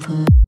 comfort.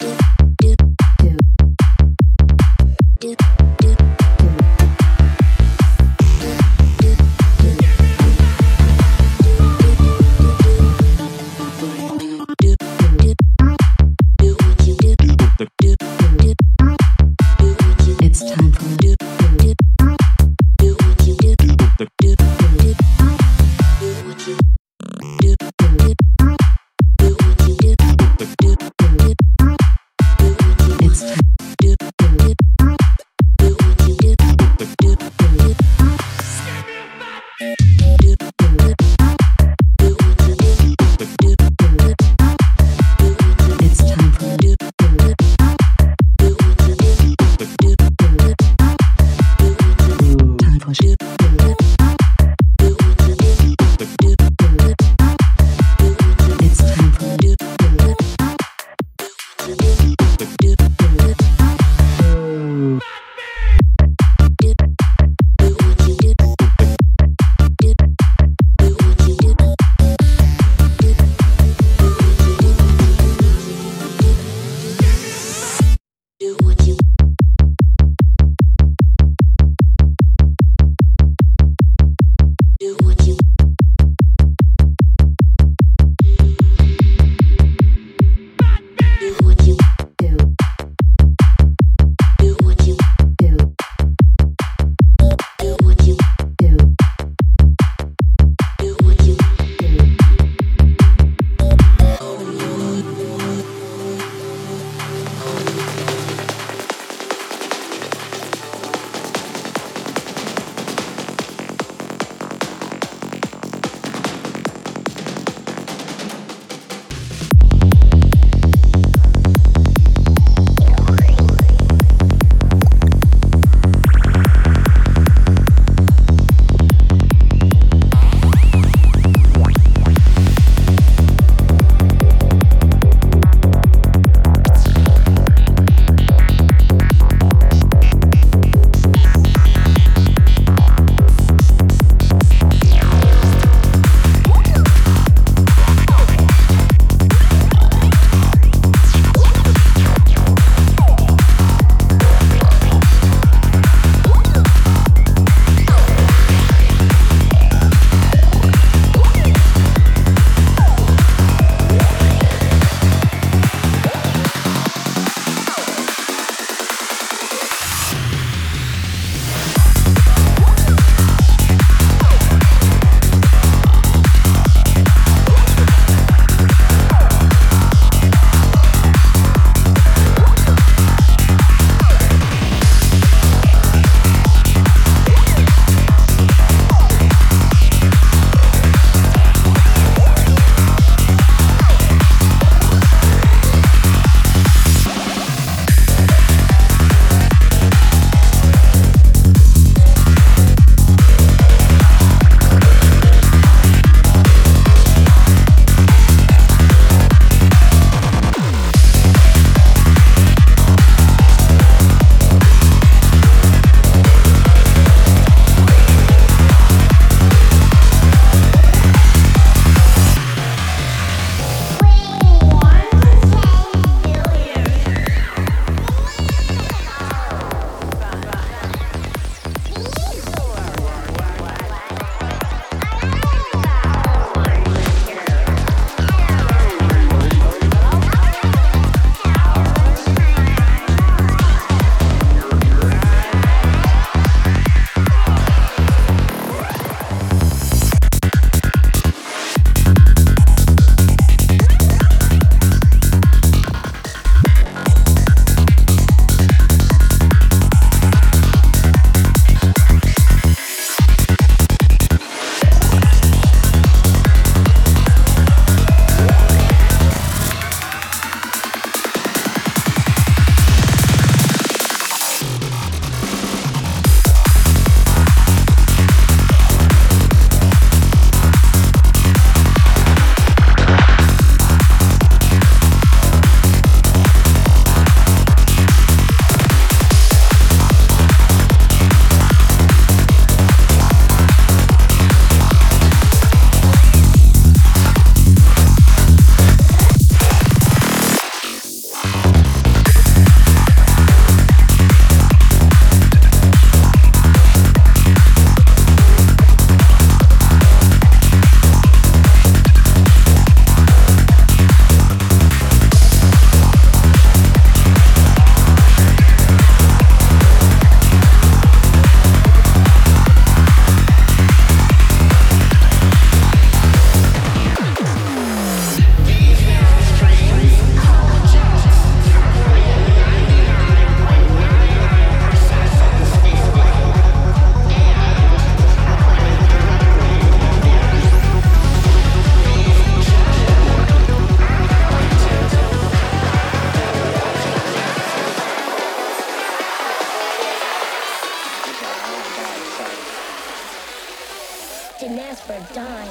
dime,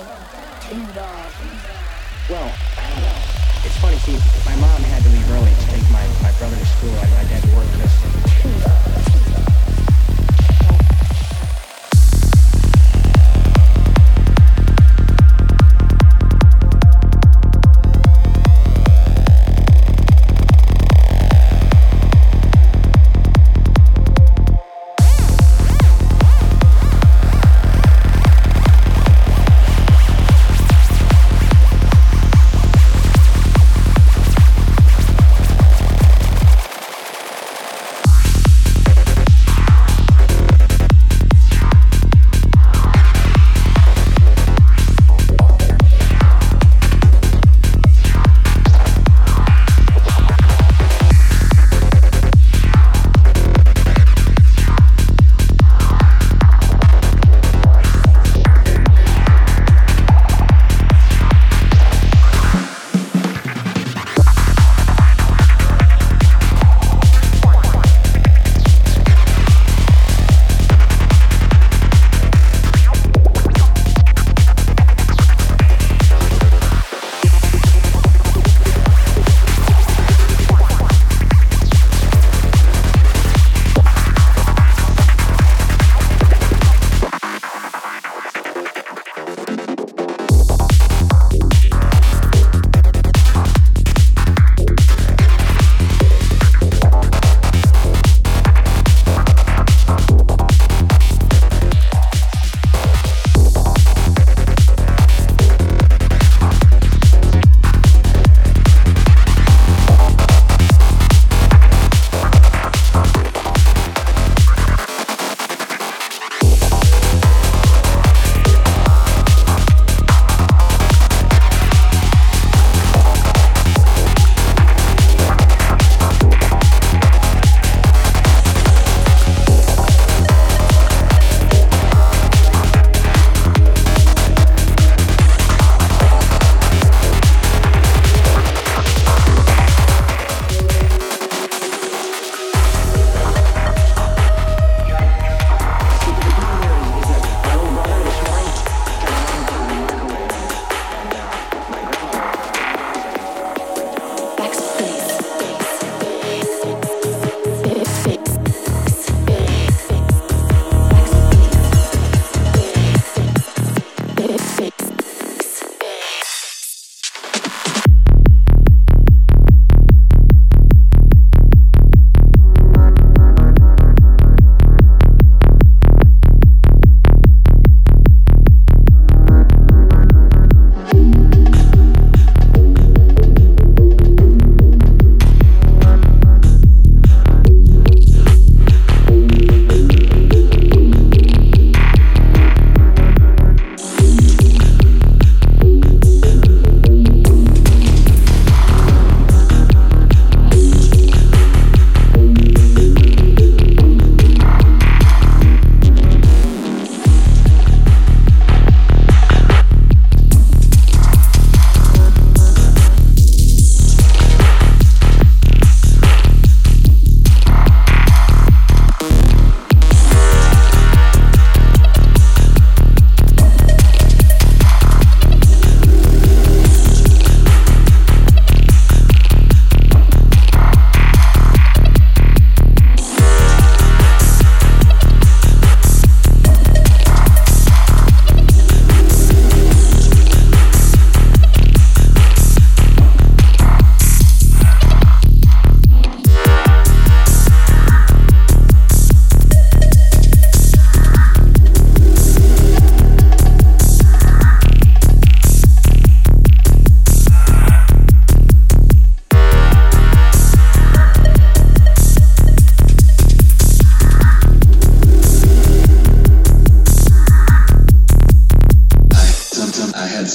dollars. Well, it's funny. See, my mom had to leave early to take my, my brother to school, and my dad worked work. Dollars.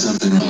something.